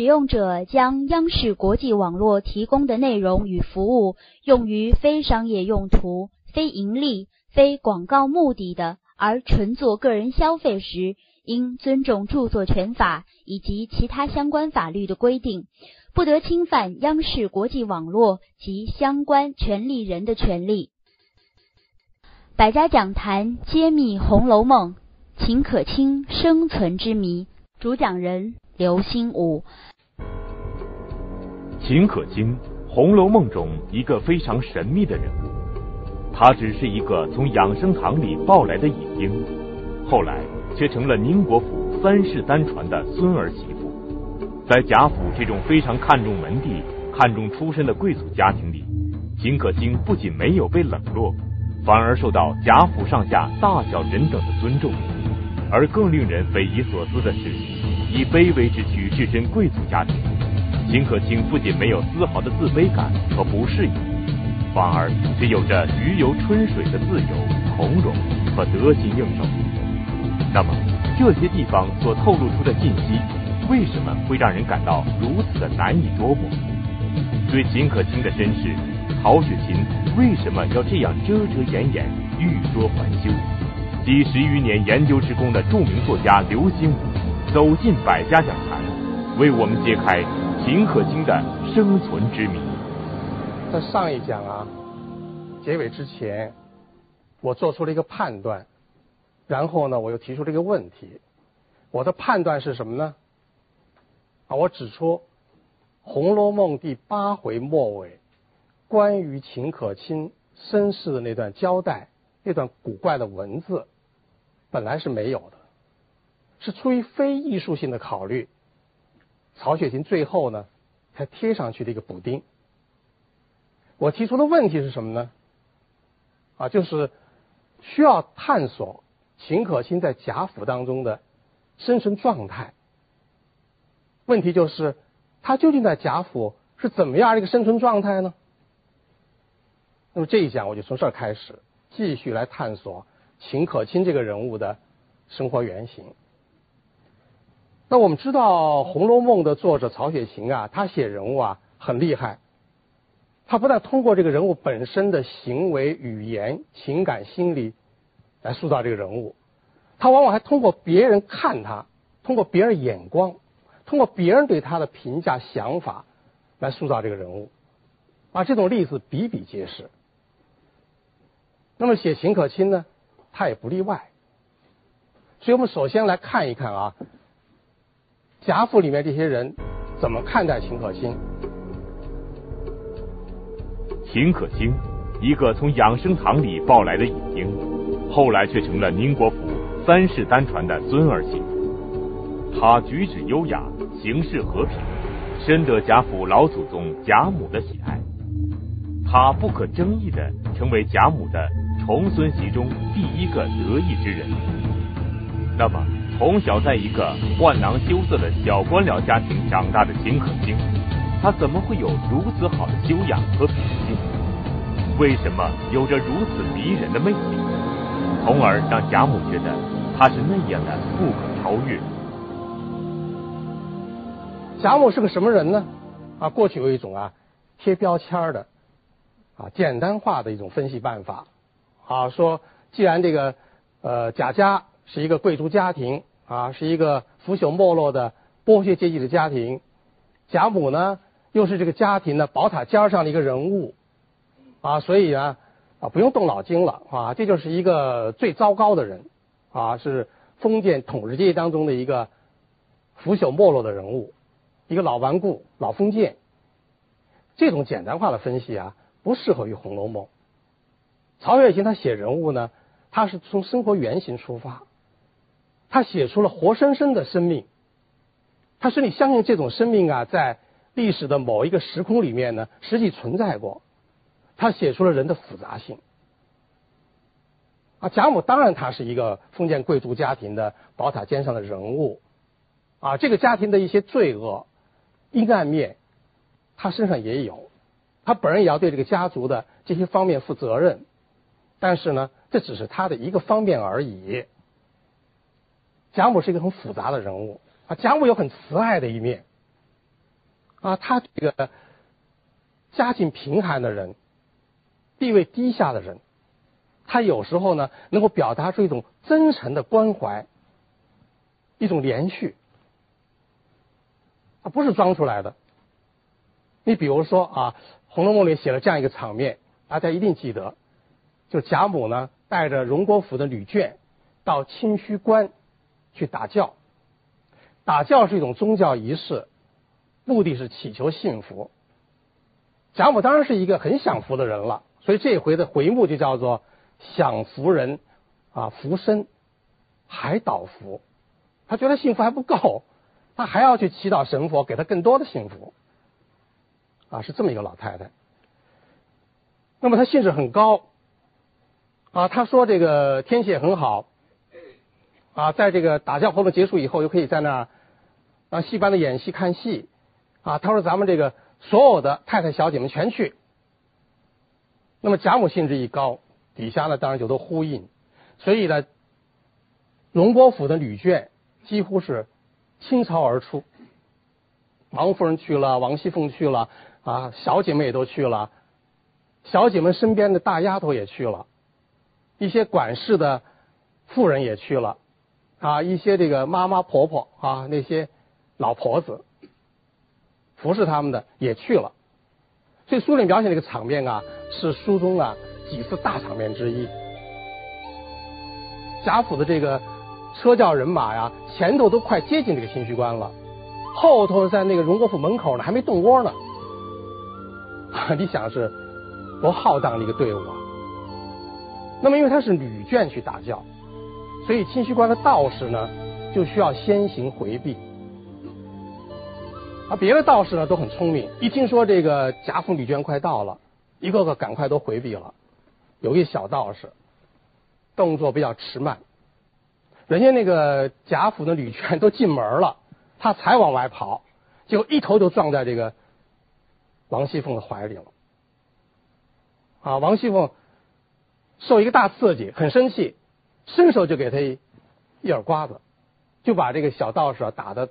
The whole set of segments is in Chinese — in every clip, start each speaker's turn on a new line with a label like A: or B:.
A: 使用者将央视国际网络提供的内容与服务用于非商业用途、非盈利、非广告目的的，而纯做个人消费时，应尊重著作权法以及其他相关法律的规定，不得侵犯央视国际网络及相关权利人的权利。百家讲坛揭秘《红楼梦》，秦可卿生存之谜。主讲人刘心武。
B: 秦可卿，《红楼梦》中一个非常神秘的人物。他只是一个从养生堂里抱来的隐婴，后来却成了宁国府三世单传的孙儿媳妇。在贾府这种非常看重门第、看重出身的贵族家庭里，秦可卿不仅没有被冷落。反而受到贾府上下大小人等的尊重，而更令人匪夷所思的是，以卑微之躯置身贵族家庭，秦可卿不仅没有丝毫的自卑感和不适应，反而却有着鱼游春水的自由、从容和得心应手。那么，这些地方所透露出的信息，为什么会让人感到如此的难以捉摸？对秦可卿的身世。曹雪芹为什么要这样遮遮掩掩、欲说还休？几十余年研究之功的著名作家刘心武走进百家讲坛，为我们揭开秦可卿的生存之谜。
C: 在上一讲啊结尾之前，我做出了一个判断，然后呢，我又提出了一个问题。我的判断是什么呢？啊，我指出《红楼梦》第八回末尾。关于秦可卿身世的那段交代，那段古怪的文字，本来是没有的，是出于非艺术性的考虑，曹雪芹最后呢才贴上去的一个补丁。我提出的问题是什么呢？啊，就是需要探索秦可卿在贾府当中的生存状态。问题就是，他究竟在贾府是怎么样的一个生存状态呢？那么这一讲我就从这儿开始，继续来探索秦可卿这个人物的生活原型。那我们知道《红楼梦》的作者曹雪芹啊，他写人物啊很厉害。他不但通过这个人物本身的行为、语言、情感、心理来塑造这个人物，他往往还通过别人看他，通过别人眼光，通过别人对他的评价、想法来塑造这个人物。啊，这种例子比比皆是。那么写秦可卿呢，他也不例外。所以我们首先来看一看啊，贾府里面这些人怎么看待秦可卿。
B: 秦可卿，一个从养生堂里抱来的隐婴，后来却成了宁国府三世单传的孙儿媳。她举止优雅，行事和平，深得贾府老祖宗贾母的喜爱。她不可争议的成为贾母的。重孙媳中第一个得意之人，那么从小在一个宦囊羞涩的小官僚家庭长大的秦可卿，他怎么会有如此好的修养和品性？为什么有着如此迷人的魅力，从而让贾母觉得他是那样的不可超越？
C: 贾母是个什么人呢？啊，过去有一种啊贴标签的啊简单化的一种分析办法。啊，说既然这个呃贾家是一个贵族家庭啊，是一个腐朽没落的剥削阶级的家庭，贾母呢又是这个家庭的宝塔尖上的一个人物啊，所以啊啊不用动脑筋了啊，这就是一个最糟糕的人啊，是封建统治阶级当中的一个腐朽没落的人物，一个老顽固、老封建。这种简单化的分析啊，不适合于《红楼梦》。曹雪芹他写人物呢，他是从生活原型出发，他写出了活生生的生命，他说你相信这种生命啊，在历史的某一个时空里面呢，实际存在过，他写出了人的复杂性。啊，贾母当然他是一个封建贵族家庭的宝塔尖上的人物，啊，这个家庭的一些罪恶、阴暗面，他身上也有，他本人也要对这个家族的这些方面负责任。但是呢，这只是他的一个方面而已。贾母是一个很复杂的人物啊，贾母有很慈爱的一面啊，他这个家境贫寒的人，地位低下的人，他有时候呢能够表达出一种真诚的关怀，一种连续，啊，不是装出来的。你比如说啊，《红楼梦》里写了这样一个场面，大家一定记得，就贾母呢带着荣国府的女眷到清虚观去打醮。打醮是一种宗教仪式，目的是祈求幸福。贾母当然是一个很享福的人了，所以这回的回目就叫做“享福人”，啊，福身，还倒福。他觉得幸福还不够，他还要去祈祷神佛给他更多的幸福。啊，是这么一个老太太。那么她兴致很高，啊，她说这个天气也很好，啊，在这个打架活动结束以后，又可以在那儿让戏班的演戏看戏，啊，他说咱们这个所有的太太小姐们全去。那么贾母兴致一高，底下呢当然就都呼应，所以呢，荣国府的女眷几乎是倾巢而出，王夫人去了，王熙凤去了。啊，小姐们也都去了，小姐们身边的大丫头也去了，一些管事的妇人也去了，啊，一些这个妈妈婆婆啊，那些老婆子服侍他们的也去了，所以书里描写这个场面啊，是书中啊几次大场面之一。贾府的这个车轿人马呀，前头都快接近这个清虚关了，后头在那个荣国府门口呢，还没动窝呢。你想是多浩荡的一个队伍啊！那么因为他是女眷去打教，所以清虚观的道士呢就需要先行回避。啊，别的道士呢都很聪明，一听说这个贾府女眷快到了，一个个赶快都回避了。有一小道士动作比较迟慢，人家那个贾府的女眷都进门了，他才往外跑，结果一头就撞在这个。王熙凤的怀里了，啊！王熙凤受一个大刺激，很生气，伸手就给他一耳刮子，就把这个小道士啊打得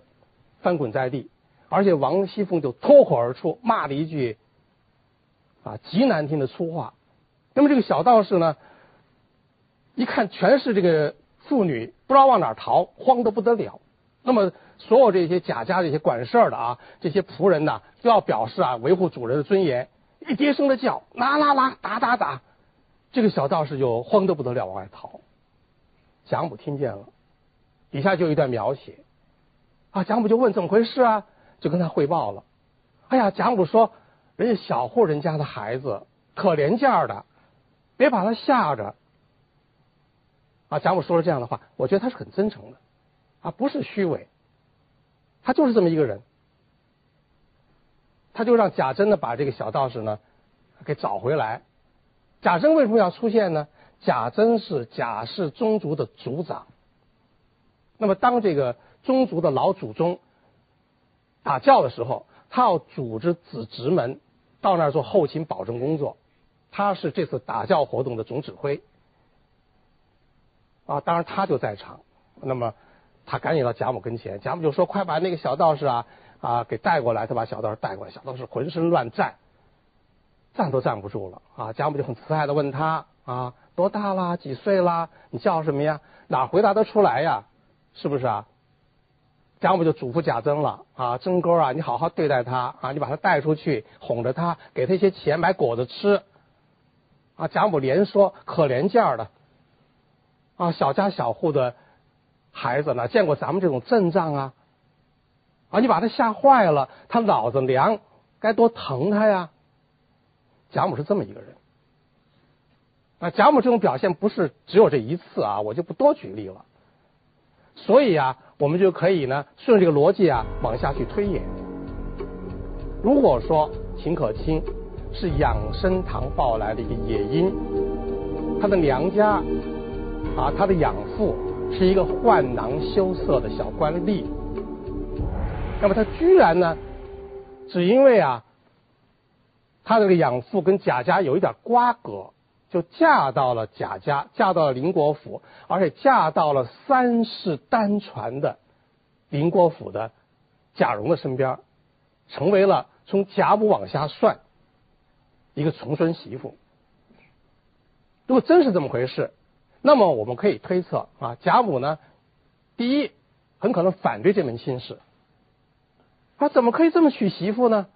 C: 翻滚在地，而且王熙凤就脱口而出骂了一句啊极难听的粗话。那么这个小道士呢，一看全是这个妇女，不知道往哪逃，慌得不得了。那么。所有这些贾家这些管事儿的啊，这些仆人呢，都要表示啊，维护主人的尊严，一跌声的叫，啦啦啦，打打打，这个小道士就慌得不得了，往外逃。贾母听见了，底下就一段描写，啊，贾母就问怎么回事啊，就跟他汇报了。哎呀，贾母说，人家小户人家的孩子可怜劲儿的，别把他吓着。啊，贾母说了这样的话，我觉得他是很真诚的，啊，不是虚伪。他就是这么一个人，他就让贾珍呢把这个小道士呢给找回来。贾珍为什么要出现呢？贾珍是贾氏宗族的族长。那么当这个宗族的老祖宗打教的时候，他要组织子侄们到那儿做后勤保证工作。他是这次打教活动的总指挥啊，当然他就在场。那么。他赶紧到贾母跟前，贾母就说：“快把那个小道士啊啊给带过来。”他把小道士带过来，小道士浑身乱站，站都站不住了啊！贾母就很慈爱的问他：“啊，多大啦？几岁啦？你叫什么呀？哪回答得出来呀？是不是啊？”贾母就嘱咐贾珍了：“啊，珍哥啊，你好好对待他啊，你把他带出去，哄着他，给他一些钱买果子吃。”啊，贾母连说：“可怜劲儿的啊，小家小户的。”孩子呢？见过咱们这种阵仗啊？啊，你把他吓坏了，他脑子凉，该多疼他呀！贾母是这么一个人那。贾母这种表现不是只有这一次啊，我就不多举例了。所以啊，我们就可以呢，顺着这个逻辑啊，往下去推演。如果说秦可卿是养生堂抱来的一个野婴，他的娘家啊，他的养父。是一个宦囊羞涩的小官吏，那么他居然呢，只因为啊，他这个养父跟贾家有一点瓜葛，就嫁到了贾家，嫁到了林国府，而且嫁到了三世单传的林国府的贾蓉的身边，成为了从贾母往下算一个重孙媳妇。如果真是这么回事，那么我们可以推测啊，贾母呢，第一很可能反对这门亲事。他怎么可以这么娶媳妇呢？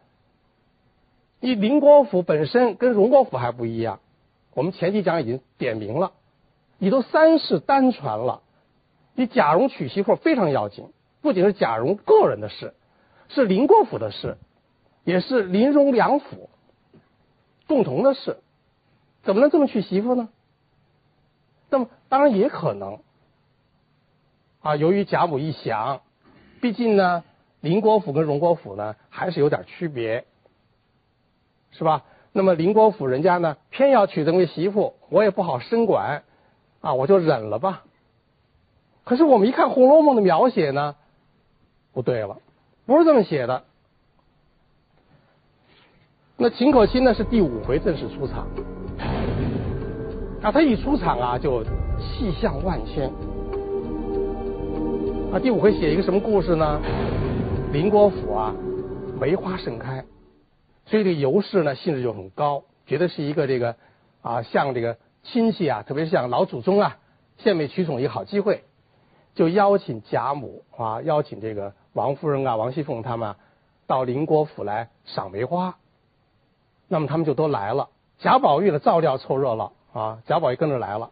C: 你宁国府本身跟荣国府还不一样，我们前几讲已经点明了，你都三世单传了，你贾蓉娶媳妇非常要紧，不仅是贾蓉个人的事，是宁国府的事，也是林荣两府共同的事，怎么能这么娶媳妇呢？那么当然也可能啊，由于贾母一想，毕竟呢，宁国府跟荣国府呢还是有点区别，是吧？那么林国府人家呢偏要娶这位媳妇，我也不好生管啊，我就忍了吧。可是我们一看《红楼梦》的描写呢，不对了，不是这么写的。那秦可卿呢是第五回正式出场。啊，他一出场啊，就气象万千。啊，第五回写一个什么故事呢？林国府啊，梅花盛开，所以这个尤氏呢兴致就很高，觉得是一个这个啊，向这个亲戚啊，特别是像老祖宗啊，献媚取宠一个好机会，就邀请贾母啊，邀请这个王夫人啊、王熙凤他们到宁国府来赏梅花。那么他们就都来了，贾宝玉呢照料凑热闹。啊，贾宝玉跟着来了。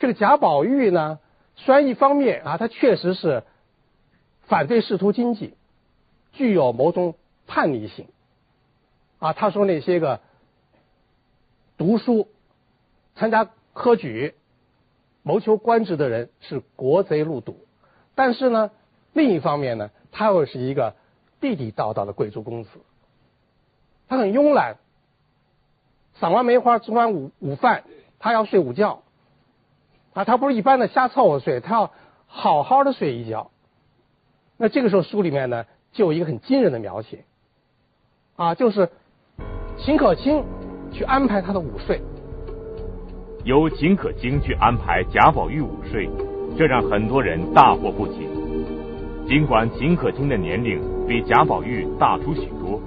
C: 这个贾宝玉呢，虽然一方面啊，他确实是反对仕途经济，具有某种叛逆性。啊，他说那些个读书、参加科举、谋求官职的人是国贼入赌。但是呢，另一方面呢，他又是一个地地道道的贵族公子，他很慵懒。赏完梅花，吃完午午饭，他要睡午觉，啊，他不是一般的瞎凑合睡，他要好好的睡一觉。那这个时候书里面呢，就有一个很惊人的描写，啊，就是秦可卿去安排他的午睡，
B: 由秦可卿去安排贾宝玉午睡，这让很多人大惑不解。尽管秦可卿的年龄比贾宝玉大出许多，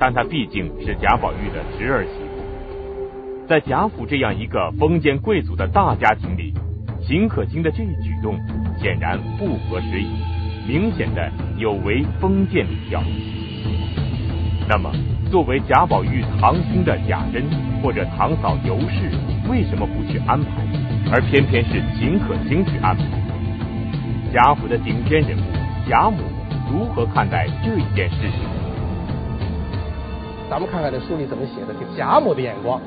B: 但她毕竟是贾宝玉的侄儿媳妇。在贾府这样一个封建贵族的大家庭里，秦可卿的这一举动显然不合时宜，明显的有违封建礼教。那么，作为贾宝玉堂兄的贾珍或者堂嫂尤氏，为什么不去安排，而偏偏是秦可卿去安排？贾府的顶尖人物贾母如何看待这一件事情？
C: 咱们看看这书里怎么写的，这贾母的眼光。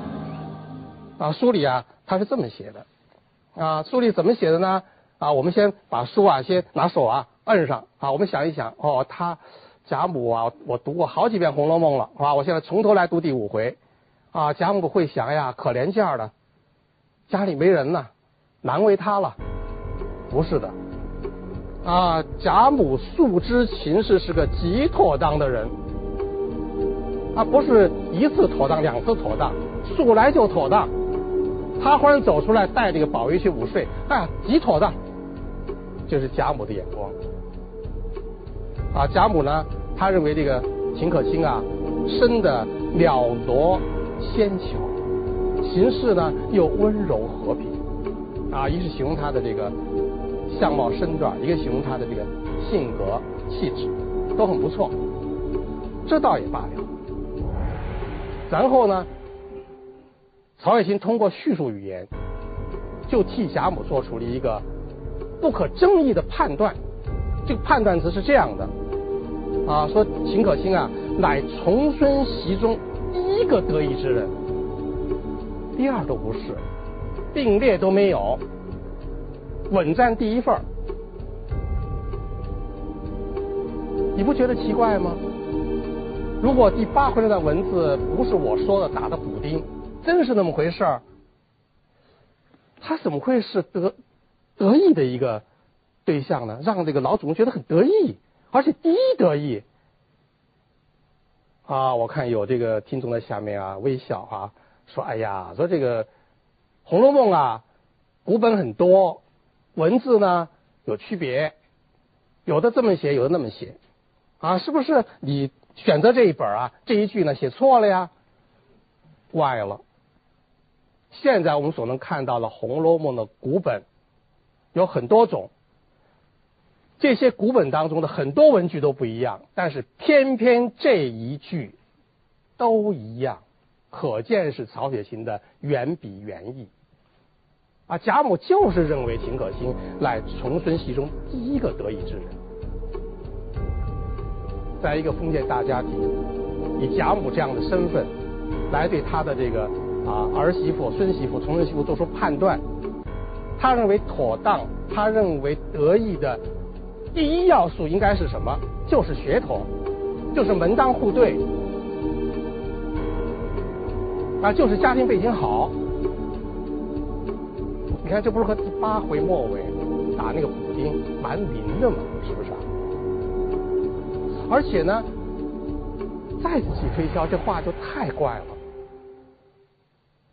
C: 啊，书里啊，他是这么写的，啊，书里怎么写的呢？啊，我们先把书啊，先拿手啊摁上，啊，我们想一想，哦，他贾母啊，我读过好几遍《红楼梦》了，啊，我现在从头来读第五回，啊，贾母会想呀，可怜劲儿的，家里没人呢，难为他了，不是的，啊，贾母素知秦氏是个极妥当的人，啊，不是一次妥当，两次妥当，素来就妥当。他忽然走出来，带这个宝玉去午睡，哎，极妥当，就是贾母的眼光。啊，贾母呢，他认为这个秦可卿啊，生的了夺纤巧，行事呢又温柔和平，啊，一是形容他的这个相貌身段，一个形容他的这个性格气质，都很不错。这倒也罢了。然后呢？曹雪芹通过叙述语言，就替贾母做出了一个不可争议的判断。这个判断词是这样的：啊，说秦可卿啊，乃重孙袭中第一个得意之人，第二都不是，并列都没有，稳占第一份儿。你不觉得奇怪吗？如果第八回那段文字不是我说的打的补丁。真是那么回事儿，他怎么会是得得意的一个对象呢？让这个老祖宗觉得很得意，而且第一得意啊！我看有这个听众在下面啊微笑啊，说：“哎呀，说这个《红楼梦》啊，古本很多，文字呢有区别，有的这么写，有的那么写啊，是不是？你选择这一本啊，这一句呢写错了呀，歪了。现在我们所能看到的《红楼梦》的古本有很多种，这些古本当中的很多文句都不一样，但是偏偏这一句都一样，可见是曹雪芹的原笔原意。啊，贾母就是认为秦可卿乃重孙系中第一个得意之人，在一个封建大家庭，以贾母这样的身份来对他的这个啊儿媳妇、孙媳妇、重孙媳妇做出判断，他认为妥当，他认为得意的第一要素应该是什么？就是血统，就是门当户对，啊，就是家庭背景好。你看，这不是和第八回末尾打那个补丁蛮灵的吗？是不是？而且呢，再仔细推敲，这话就太怪了。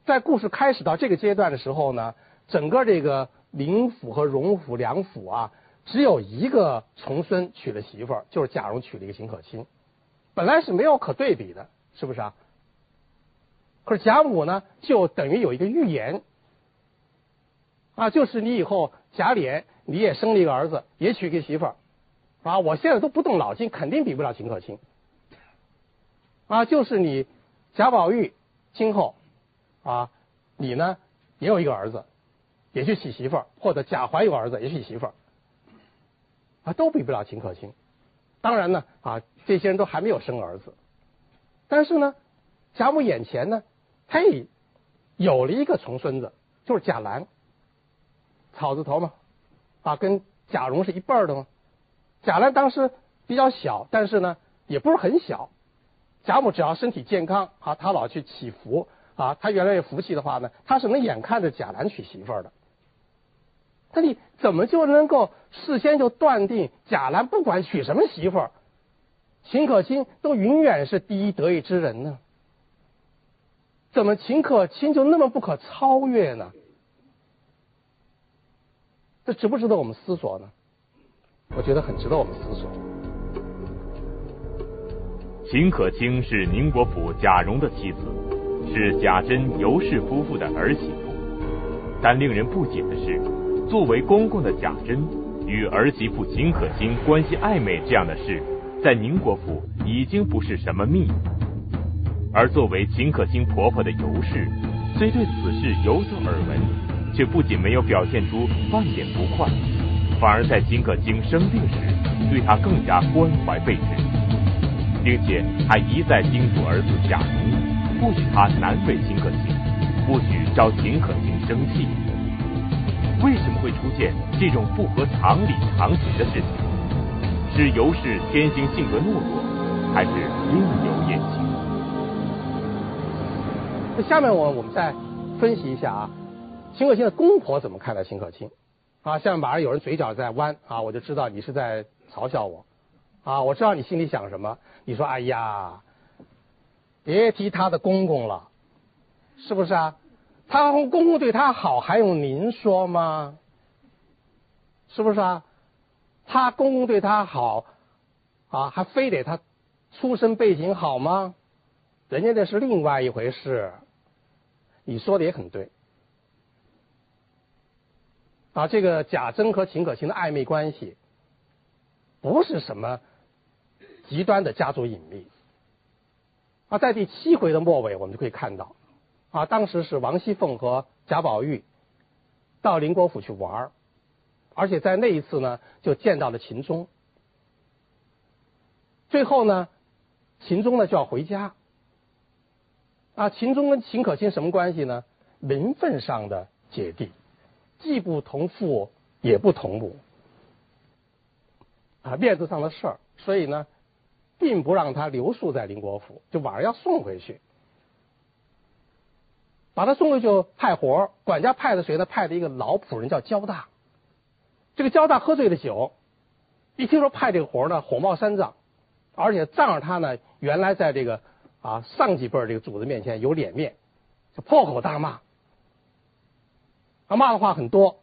C: 在故事开始到这个阶段的时候呢，整个这个林府和荣府两府啊，只有一个重孙娶了媳妇儿，就是贾蓉娶了一个秦可卿，本来是没有可对比的，是不是啊？可是贾母呢，就等于有一个预言。啊，就是你以后贾琏你也生了一个儿子，也娶一个媳妇儿，啊，我现在都不动脑筋，肯定比不了秦可卿。啊，就是你贾宝玉今后啊，你呢也有一个儿子，也去娶媳妇儿，或者贾环有儿子也娶媳妇儿，啊，都比不了秦可卿。当然呢，啊，这些人都还没有生儿子，但是呢，贾母眼前呢，嘿，有了一个重孙子，就是贾兰。草字头嘛，啊，跟贾蓉是一辈儿的嘛。贾兰当时比较小，但是呢，也不是很小。贾母只要身体健康，啊，她老去祈福，啊，她原来有福气的话呢，她是能眼看着贾兰娶媳妇儿的。那你怎么就能够事先就断定贾兰不管娶什么媳妇儿，秦可卿都永远是第一得意之人呢？怎么秦可卿就那么不可超越呢？这值不值得我们思索呢？我觉得很值得我们思索。
B: 秦可卿是宁国府贾蓉的妻子，是贾珍、尤氏夫妇的儿媳妇。但令人不解的是，作为公公的贾珍与儿媳妇秦可卿关系暧昧这样的事，在宁国府已经不是什么秘密。而作为秦可卿婆婆的尤氏，虽对此事有所耳闻。却不仅没有表现出半点不快，反而在秦可卿生病时，对她更加关怀备至，并且还一再叮嘱儿子贾蓉，不许他难为秦可卿，不许招秦可卿生气。为什么会出现这种不合常理常情的事情？是尤氏天性性格懦弱，还是另有隐情？
C: 那下面我我们再分析一下啊。秦可卿的公婆怎么看待秦可卿？啊，下面马上有人嘴角在弯啊，我就知道你是在嘲笑我啊！我知道你心里想什么。你说：“哎呀，别提他的公公了，是不是啊？他公公对他好，还用您说吗？是不是啊？他公公对他好啊，还非得他出身背景好吗？人家那是另外一回事。你说的也很对。”啊，这个贾珍和秦可卿的暧昧关系，不是什么极端的家族隐秘。啊，在第七回的末尾，我们就可以看到，啊，当时是王熙凤和贾宝玉到林国府去玩而且在那一次呢，就见到了秦钟。最后呢，秦钟呢就要回家。啊，秦钟跟秦可卿什么关系呢？名分上的姐弟。既不同父，也不同母，啊，面子上的事儿，所以呢，并不让他留宿在林国府，就晚上要送回去，把他送回去派活管家派的谁呢？派的一个老仆人叫焦大，这个焦大喝醉了酒，一听说派这个活呢，火冒三丈，而且仗着他呢，原来在这个啊上几辈这个主子面前有脸面，就破口大骂。他骂的话很多，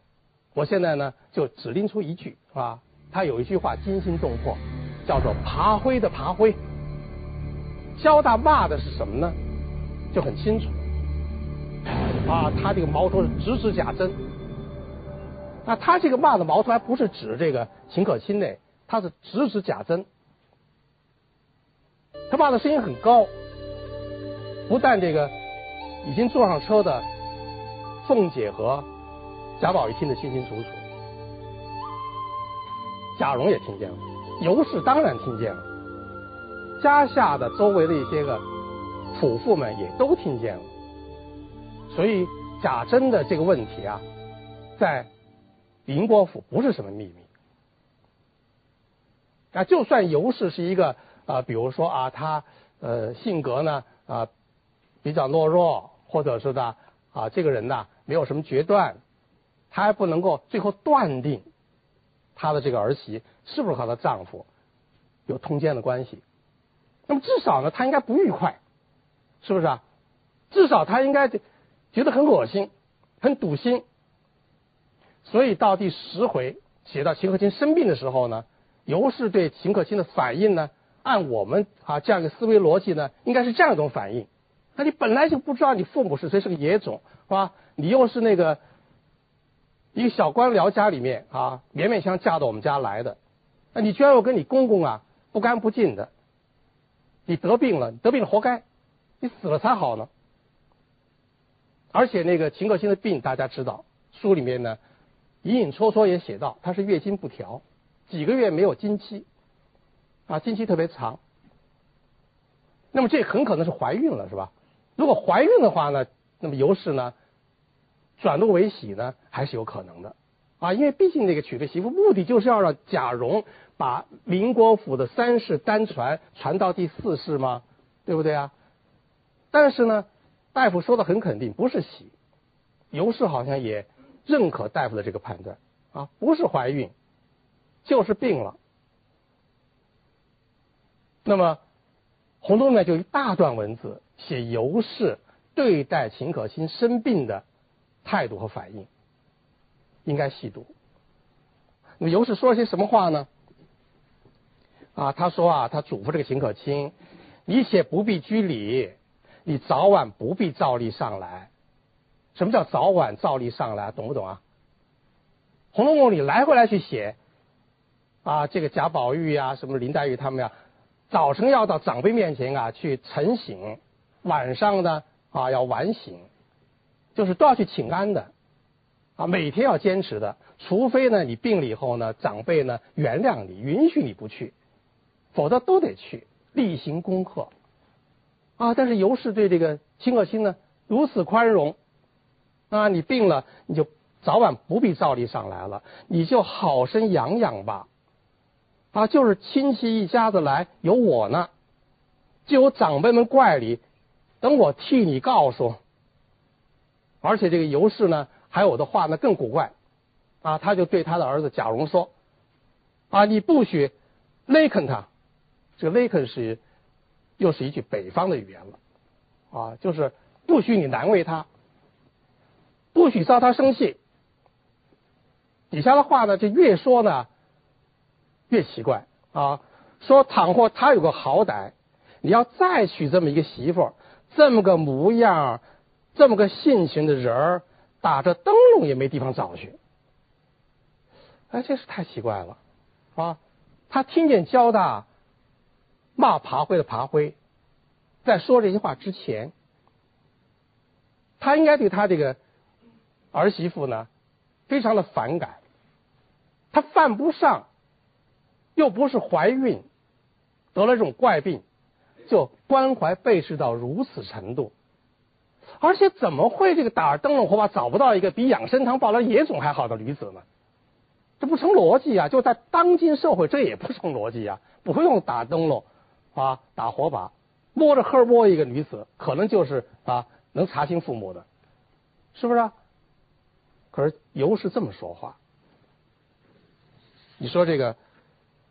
C: 我现在呢就只拎出一句啊，他有一句话惊心动魄，叫做“爬灰的爬灰”，交大骂的是什么呢？就很清楚。啊，他这个矛头是直指贾珍。那他这个骂的矛头还不是指这个秦可卿呢，他是直指贾珍。他骂的声音很高，不但这个已经坐上车的凤姐和贾宝玉听得清清楚楚，贾蓉也听见了，尤氏当然听见了，家下的周围的一些个仆妇们也都听见了，所以贾珍的这个问题啊，在宁国府不是什么秘密啊，就算尤氏是一个。啊，比如说啊，他呃性格呢啊比较懦弱，或者是的啊这个人呢没有什么决断，他还不能够最后断定他的这个儿媳是不是和她丈夫有通奸的关系。那么至少呢，他应该不愉快，是不是啊？至少他应该觉得很恶心，很堵心。所以到第十回写到秦可卿生病的时候呢，尤氏对秦可卿的反应呢？按我们啊这样一个思维逻辑呢，应该是这样一种反应。那你本来就不知道你父母是谁，是个野种，是吧？你又是那个一个小官僚家里面啊，勉勉强嫁到我们家来的，那你居然要跟你公公啊不干不净的，你得病了，得病了活该，你死了才好呢。而且那个秦可卿的病大家知道，书里面呢隐隐绰绰也写到，她是月经不调，几个月没有经期。啊，经期特别长，那么这很可能是怀孕了，是吧？如果怀孕的话呢，那么尤氏呢转怒为喜呢，还是有可能的啊，因为毕竟那个娶个媳妇目的就是要让贾蓉把宁国府的三世单传传到第四世嘛，对不对啊？但是呢，大夫说的很肯定，不是喜，尤氏好像也认可大夫的这个判断啊，不是怀孕，就是病了。那么，《红楼梦》就一大段文字写尤氏对待秦可卿生病的态度和反应，应该细读。那么尤氏说了些什么话呢？啊，他说啊，他嘱咐这个秦可卿，你且不必拘礼，你早晚不必照例上来。什么叫早晚照例上来？懂不懂啊？《红楼梦》里来回来去写啊，这个贾宝玉呀，什么林黛玉他们呀。早晨要到长辈面前啊去晨醒，晚上呢啊要晚醒，就是都要去请安的，啊每天要坚持的，除非呢你病了以后呢长辈呢原谅你，允许你不去，否则都得去例行功课，啊但是尤氏对这个秦可卿呢如此宽容，啊你病了你就早晚不必照例上来了，你就好生养养吧。啊，就是亲戚一家子来，有我呢，就有长辈们怪你，等我替你告诉。而且这个尤氏呢，还有的话呢更古怪，啊，他就对他的儿子贾蓉说，啊，你不许勒肯他，这个勒肯是又是一句北方的语言了，啊，就是不许你难为他，不许招他生气。底下的话呢，就越说呢。越奇怪啊！说倘或他有个好歹，你要再娶这么一个媳妇，这么个模样，这么个性情的人儿，打着灯笼也没地方找去。哎，这是太奇怪了啊！他听见交大骂爬灰的爬灰，在说这些话之前，他应该对他这个儿媳妇呢，非常的反感，他犯不上。又不是怀孕，得了这种怪病，就关怀备至到如此程度，而且怎么会这个打灯笼火把找不到一个比养生堂抱了野种还好的女子呢？这不成逻辑啊！就在当今社会，这也不成逻辑啊！不用打灯笼啊，打火把，摸着黑摸一个女子，可能就是啊能查清父母的，是不是？啊可是尤氏这么说话，你说这个？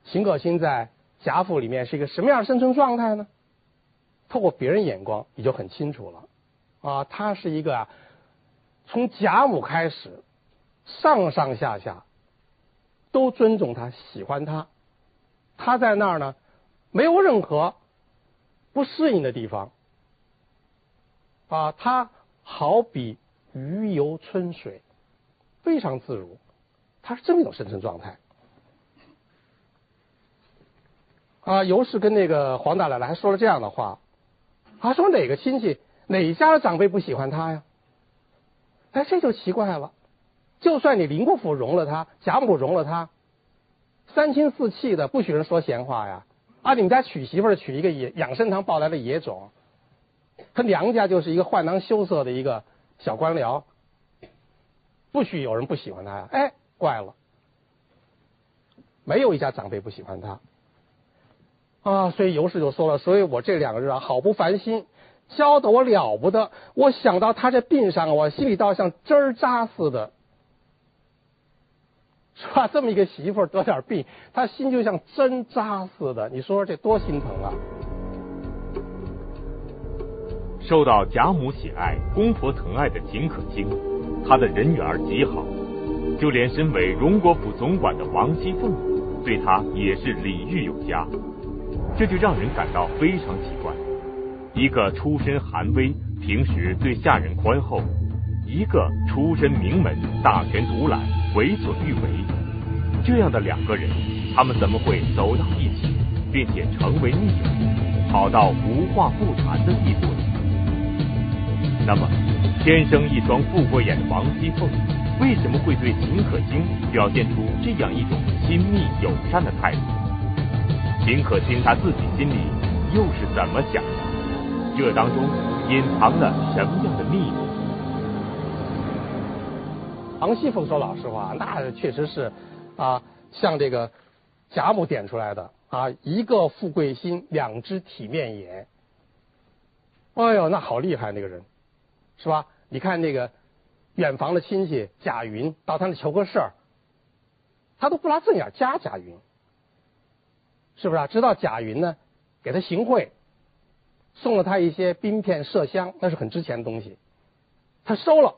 C: 秦可卿在贾府里面是一个什么样的生存状态呢？透过别人眼光，你就很清楚了。啊，他是一个啊，从贾母开始，上上下下都尊重他、喜欢他。他在那儿呢，没有任何不适应的地方，啊，他好比鱼游春水，非常自如，他是这么一种生存状态。啊，尤氏跟那个黄大奶奶还说了这样的话，他说哪个亲戚哪家的长辈不喜欢他呀？哎，这就奇怪了。就算你林国府容了他，贾母容了他，三亲四戚的不许人说闲话呀。啊，你们家娶媳妇娶一个野养生堂抱来的野种，他娘家就是一个宦囊羞涩的一个小官僚，不许有人不喜欢他呀。哎，怪了，没有一家长辈不喜欢他。啊，所以尤氏就说了，所以我这两个日啊，好不烦心，焦得我了不得。我想到他这病上，我心里倒像针扎似的，是吧？这么一个媳妇得点病，他心就像针扎似的。你说说这多心疼啊！
B: 受到贾母喜爱、公婆疼爱的秦可卿，她的人缘极好，就连身为荣国府总管的王熙凤，对她也是礼遇有加。这就让人感到非常奇怪：一个出身寒微、平时对下人宽厚；一个出身名门、大权独揽、为所欲为。这样的两个人，他们怎么会走到一起，并且成为密友，好到无话不谈的地步呢？那么，天生一双富贵眼的王熙凤，为什么会对秦可卿表现出这样一种亲密友善的态度？秦可卿他自己心里又是怎么想的？这当中隐藏了什么样的秘密？
C: 王熙凤说：“老实话，那确实是啊，像这个贾母点出来的啊，一个富贵心，两只体面眼。哎呦，那好厉害那个人，是吧？你看那个远房的亲戚贾云到他那求个事儿，他都不拉正眼加贾云。”是不是啊？直到贾云呢，给他行贿，送了他一些冰片麝香，那是很值钱的东西。他收了，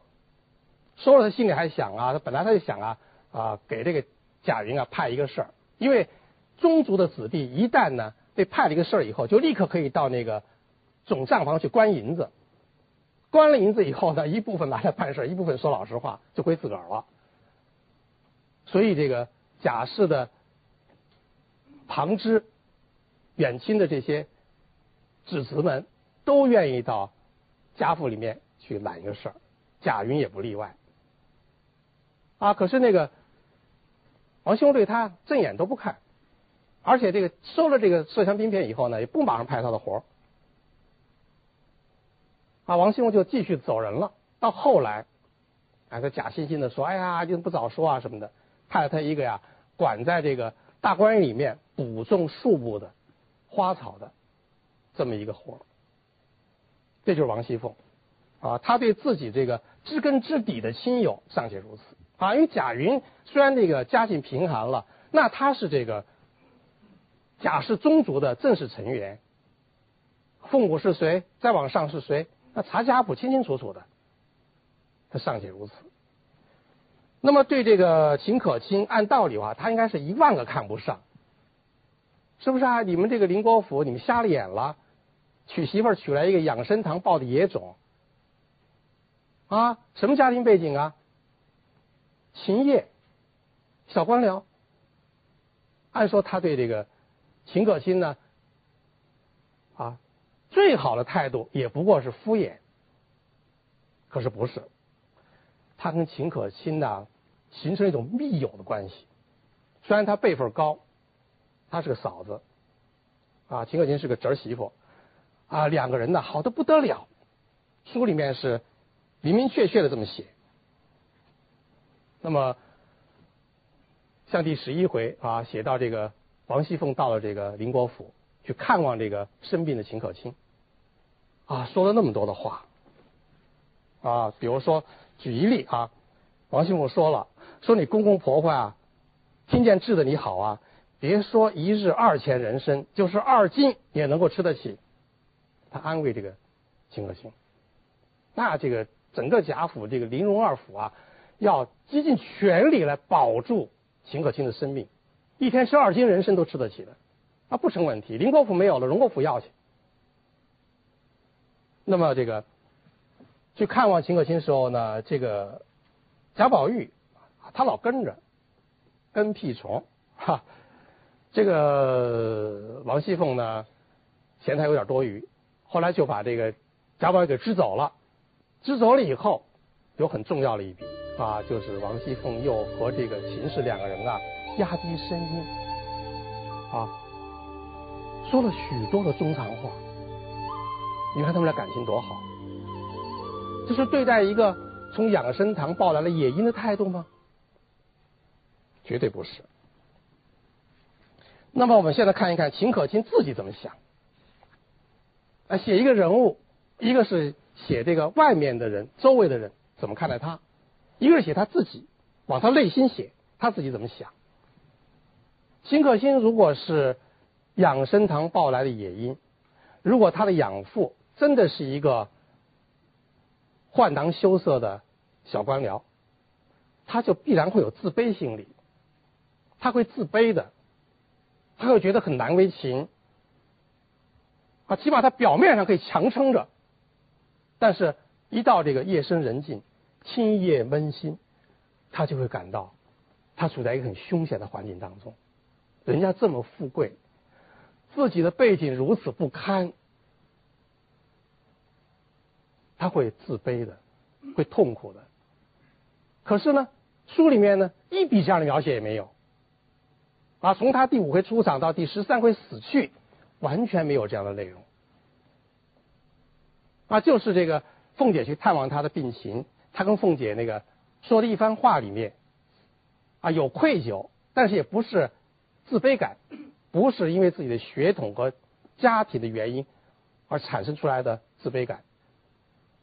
C: 说了，他心里还想啊，他本来他就想啊啊，给这个贾云啊派一个事儿，因为宗族的子弟一旦呢被派了一个事儿以后，就立刻可以到那个总账房去关银子，关了银子以后呢，一部分拿来办事儿，一部分说老实话就归自个儿了。所以这个贾氏的。旁支、远亲的这些子侄们都愿意到家父里面去揽一个事儿，贾云也不例外。啊，可是那个王兄对他正眼都不看，而且这个收了这个麝香冰片以后呢，也不马上派他的活。啊，王熙凤就继续走人了。到后来，哎，他假惺惺的说：“哎呀，就不早说啊什么的。”派了他一个呀，管在这个大观园里面。补种树木的花草的这么一个活，这就是王熙凤啊。他对自己这个知根知底的亲友尚且如此啊。因为贾云虽然这个家境贫寒了，那他是这个贾氏宗族的正式成员，父母是谁，再往上是谁，那查家谱清清楚楚的。他尚且如此，那么对这个秦可卿，按道理话，他应该是一万个看不上。是不是啊？你们这个林国府，你们瞎了眼了，娶媳妇儿娶来一个养生堂抱的野种，啊？什么家庭背景啊？秦业，小官僚。按说他对这个秦可卿呢，啊，最好的态度也不过是敷衍。可是不是，他跟秦可卿呢形成一种密友的关系，虽然他辈分高。他是个嫂子，啊，秦可卿是个侄媳妇，啊，两个人呢好的不得了，书里面是明明确确的这么写。那么，像第十一回啊，写到这个王熙凤到了这个林国府去看望这个生病的秦可卿，啊，说了那么多的话，啊，比如说举一例啊，王熙凤说了，说你公公婆婆啊，听见治的你好啊。别说一日二钱人参，就是二斤也能够吃得起。他安慰这个秦可卿，那这个整个贾府这个林荣二府啊，要竭尽全力来保住秦可卿的生命，一天十二斤人参都吃得起的，那不成问题。林国府没有了，荣国府要去，那么这个去看望秦可卿时候呢，这个贾宝玉他老跟着跟屁虫哈，这个王熙凤呢嫌他有点多余，后来就把这个贾宝玉给支走了。支走了以后，有很重要的一笔啊，就是王熙凤又和这个秦氏两个人啊压低声音啊，说了许多的中长话。你看他们俩感情多好，这是对待一个从养生堂抱来了野鹰的态度吗？绝对不是。那么我们现在看一看秦可卿自己怎么想。啊，写一个人物，一个是写这个外面的人、周围的人怎么看待他，一个是写他自己，往他内心写，他自己怎么想。秦可卿如果是养生堂抱来的野鹰，如果他的养父。真的是一个换囊羞涩的小官僚，他就必然会有自卑心理，他会自卑的，他会觉得很难为情，啊，起码他表面上可以强撑着，但是一到这个夜深人静、清夜温馨，他就会感到他处在一个很凶险的环境当中，人家这么富贵，自己的背景如此不堪。他会自卑的，会痛苦的。可是呢，书里面呢一笔这样的描写也没有。啊，从他第五回出场到第十三回死去，完全没有这样的内容。啊，就是这个凤姐去探望他的病情，他跟凤姐那个说的一番话里面，啊，有愧疚，但是也不是自卑感，不是因为自己的血统和家庭的原因而产生出来的自卑感。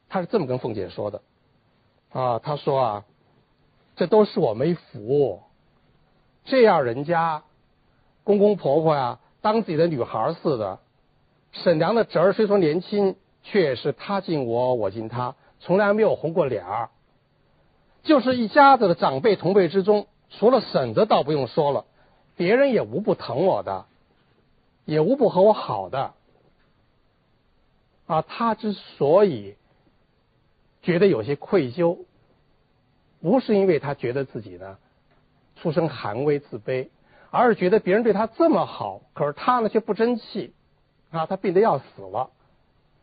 C: 他是这么跟凤姐说的，啊，他说啊，这都是我没福，这样人家公公婆婆呀，当自己的女孩似的。沈娘的侄儿虽说年轻，却也是他敬我，我敬他，从来没有红过脸儿。就是一家子的长辈同辈之中，除了婶子倒不用说了，别人也无不疼我的，也无不和我好的。啊，他之所以。觉得有些愧疚，不是因为他觉得自己呢出身寒微自卑，而是觉得别人对他这么好，可是他呢却不争气啊，他病得要死了，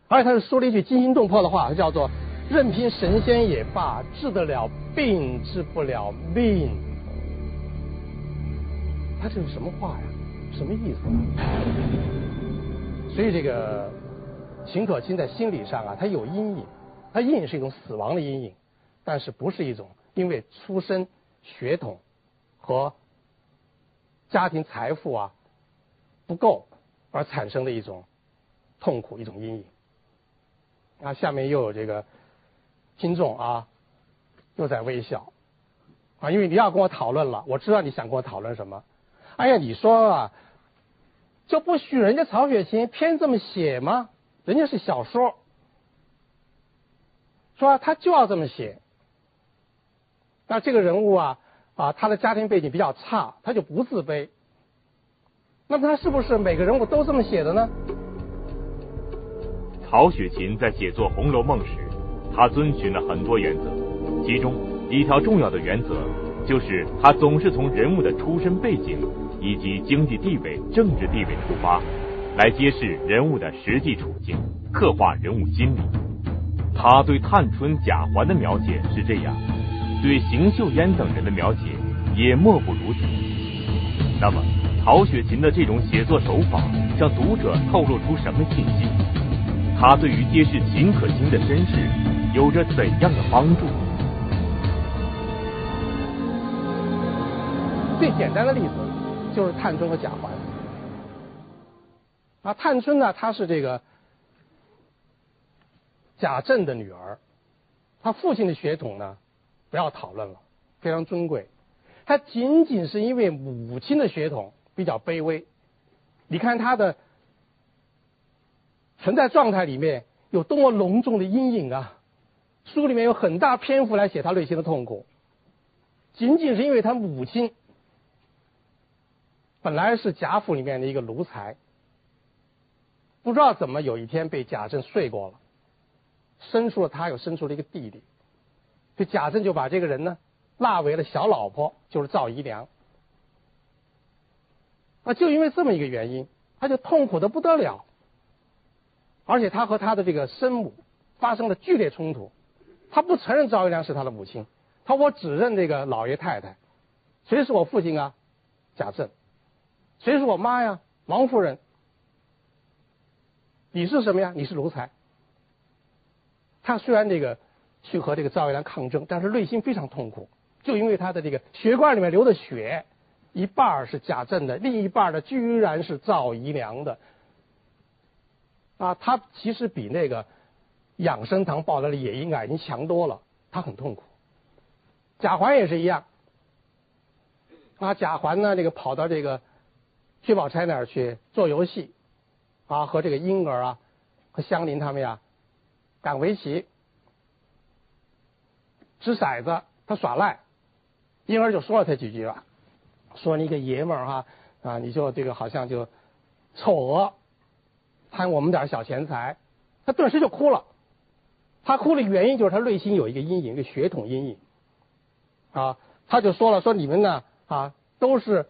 C: 而且他是说了一句惊心动魄的话，叫做“任凭神仙也罢，治得了病，治不了命”。他这是什么话呀？什么意思？所以这个秦可卿在心理上啊，他有阴影。他阴影是一种死亡的阴影，但是不是一种因为出身、血统和家庭财富啊不够而产生的一种痛苦、一种阴影。啊，下面又有这个听众啊又在微笑啊，因为你要跟我讨论了，我知道你想跟我讨论什么。哎呀，你说啊，就不许人家曹雪芹偏这么写吗？人家是小说。说他就要这么写，那这个人物啊啊，他的家庭背景比较差，他就不自卑。那么他是不是每个人物都这么写的呢？
B: 曹雪芹在写作《红楼梦》时，他遵循了很多原则，其中一条重要的原则就是他总是从人物的出身背景以及经济地位、政治地位出发，来揭示人物的实际处境，刻画人物心理。他对探春、贾环的描写是这样，对邢岫烟等人的描写也莫不如此。那么，曹雪芹的这种写作手法向读者透露出什么信息？他对于揭示秦可卿的身世有着怎样的帮助？
C: 最简单的例子就是探春和贾环。啊，探春呢，她是这个。贾政的女儿，她父亲的血统呢，不要讨论了，非常尊贵。她仅仅是因为母亲的血统比较卑微。你看她的存在状态里面有多么浓重的阴影啊！书里面有很大篇幅来写他内心的痛苦，仅仅是因为他母亲本来是贾府里面的一个奴才，不知道怎么有一天被贾政睡过了。生出了他，又生出了一个弟弟，就贾政就把这个人呢纳为了小老婆，就是赵姨娘。啊，就因为这么一个原因，他就痛苦的不得了，而且他和他的这个生母发生了剧烈冲突，他不承认赵姨娘是他的母亲，他我只认这个老爷太太，谁是我父亲啊？贾政，谁是我妈呀？王夫人。你是什么呀？你是奴才。他虽然这个去和这个赵姨娘抗争，但是内心非常痛苦，就因为他的这个血管里面流的血，一半是贾政的，另一半呢居然是赵姨娘的。啊，他其实比那个养生堂报来的野婴啊已经强多了，他很痛苦。贾环也是一样。啊，贾环呢，这个跑到这个薛宝钗那儿去做游戏。啊，和这个婴儿啊，和香菱他们呀，赶围棋、掷骰子，他耍赖，婴儿就说了他几句啊，说你个爷们儿哈啊，你就这个好像就凑合，贪我们点小钱财，他顿时就哭了。他哭的原因就是他内心有一个阴影，一个血统阴影啊。他就说了，说你们呢啊，都是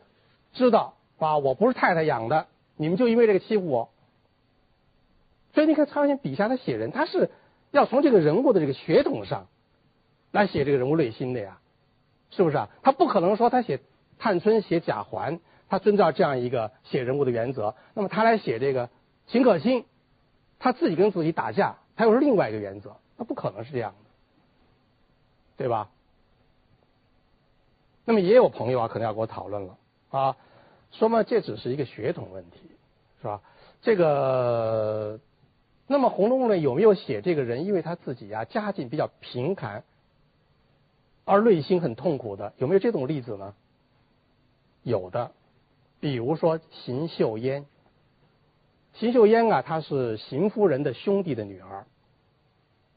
C: 知道啊，我不是太太养的，你们就因为这个欺负我。所以你看，曹雪芹笔下他写人，他是要从这个人物的这个血统上来写这个人物内心的呀，是不是啊？他不可能说他写探春、写贾环，他遵照这样一个写人物的原则。那么他来写这个秦可卿，他自己跟自己打架，他又是另外一个原则，那不可能是这样的，对吧？那么也有朋友啊，可能要跟我讨论了啊，说嘛，这只是一个血统问题，是吧？这个。那么《红楼梦》里有没有写这个人？因为他自己呀家境比较贫寒，而内心很痛苦的，有没有这种例子呢？有的，比如说邢岫烟。邢岫烟啊，她是邢夫人的兄弟的女儿。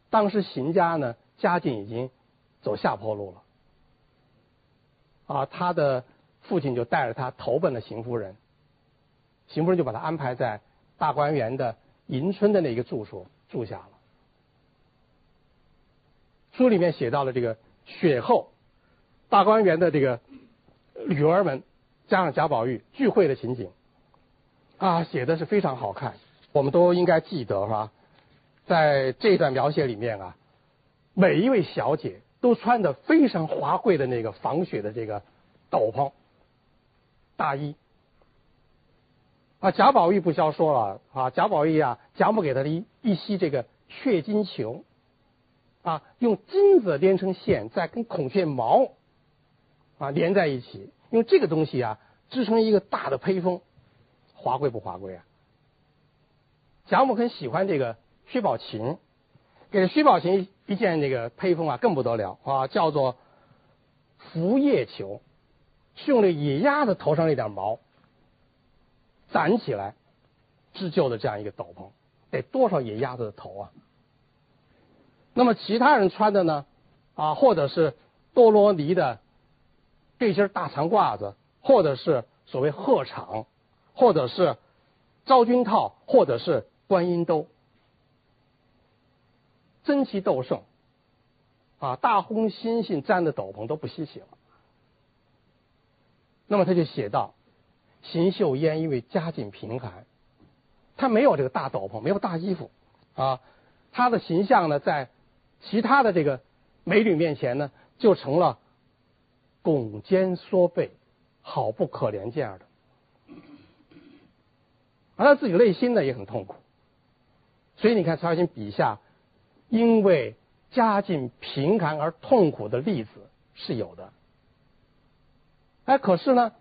C: 当时邢家呢家境已经走下坡路了，啊，他的父亲就带着他投奔了邢夫人，邢夫人就把他安排在大观园的。迎春的那个住所住下了。书里面写到了这个雪后大观园的这个女儿们加上贾宝玉聚会的情景，啊，写的是非常好看。我们都应该记得哈，在这段描写里面啊，每一位小姐都穿的非常华贵的那个防雪的这个斗篷、大衣。啊，贾宝玉不消说了啊！贾宝玉啊，贾母给他的一一袭这个雀金裘，啊，用金子连成线，再跟孔雀毛啊连在一起，用这个东西啊织成一个大的披风，华贵不华贵啊？贾母很喜欢这个薛宝琴，给薛宝琴一件这个披风啊，更不得了啊，叫做拂叶裘，是用这野鸭子头上那点毛。攒起来织就的这样一个斗篷，得多少野鸭子的头啊？那么其他人穿的呢？啊，或者是多罗尼的背心大长褂子，或者是所谓鹤氅，或者是昭君套，或者是观音兜，争奇斗胜啊！大红猩猩粘的斗篷都不稀奇了。那么他就写道。邢岫烟因为家境贫寒，她没有这个大斗篷，没有大衣服，啊，她的形象呢，在其他的这个美女面前呢，就成了拱肩缩背，好不可怜这样的。而她自己内心呢也很痛苦，所以你看曹雪芹笔下，因为家境贫寒而痛苦的例子是有的。哎，可是呢？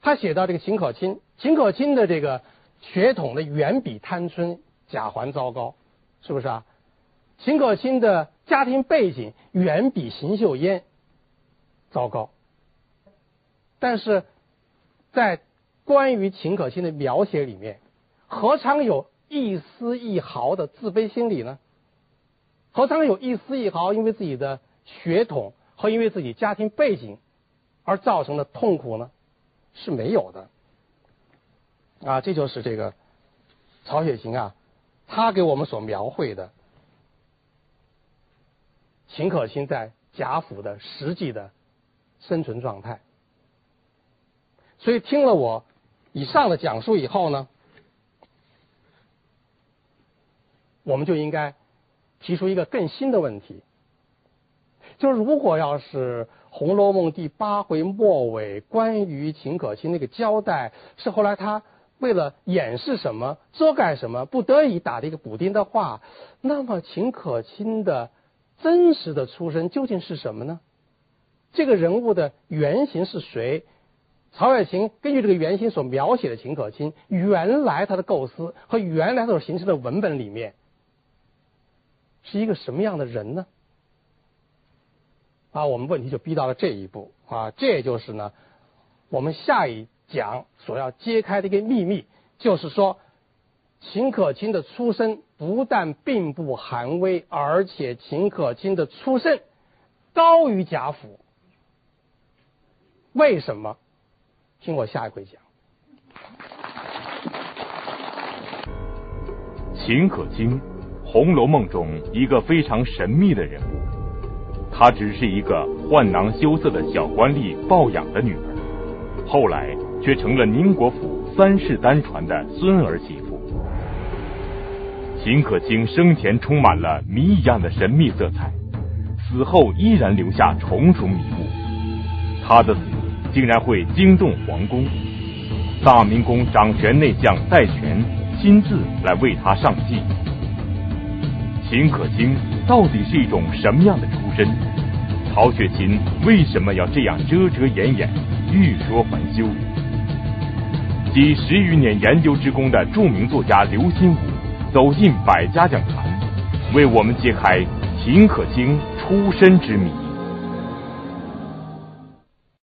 C: 他写到这个秦可卿，秦可卿的这个血统呢，远比探春、贾环糟糕，是不是啊？秦可卿的家庭背景远比邢岫烟糟糕，但是在关于秦可卿的描写里面，何尝有一丝一毫的自卑心理呢？何尝有一丝一毫因为自己的血统和因为自己家庭背景而造成的痛苦呢？是没有的，啊，这就是这个曹雪芹啊，他给我们所描绘的秦可卿在贾府的实际的生存状态。所以听了我以上的讲述以后呢，我们就应该提出一个更新的问题，就是如果要是《红楼梦》第八回末尾关于秦可卿那个交代是后来他为了掩饰什么、遮盖什么，不得已打的一个补丁的话，那么秦可卿的真实的出身究竟是什么呢？这个人物的原型是谁？曹雪芹根据这个原型所描写的秦可卿，原来他的构思和原来所形成的文本里面，是一个什么样的人呢？啊，我们问题就逼到了这一步啊，这也就是呢，我们下一讲所要揭开的一个秘密，就是说，秦可卿的出身不但并不寒微，而且秦可卿的出身高于贾府，为什么？听我下一回讲。
B: 秦可卿，《红楼梦》中一个非常神秘的人物。她只是一个宦囊羞涩的小官吏抱养的女儿，后来却成了宁国府三世单传的孙儿媳妇。秦可卿生前充满了谜一样的神秘色彩，死后依然留下重重迷雾。她的死。竟然会惊动皇宫，大明宫掌权内相戴权亲自来为他上计。秦可卿到底是一种什么样的出身？曹雪芹为什么要这样遮遮掩掩、欲说还休？集十余年研究之功的著名作家刘心武走进百家讲坛，为我们揭开秦可卿出身之谜。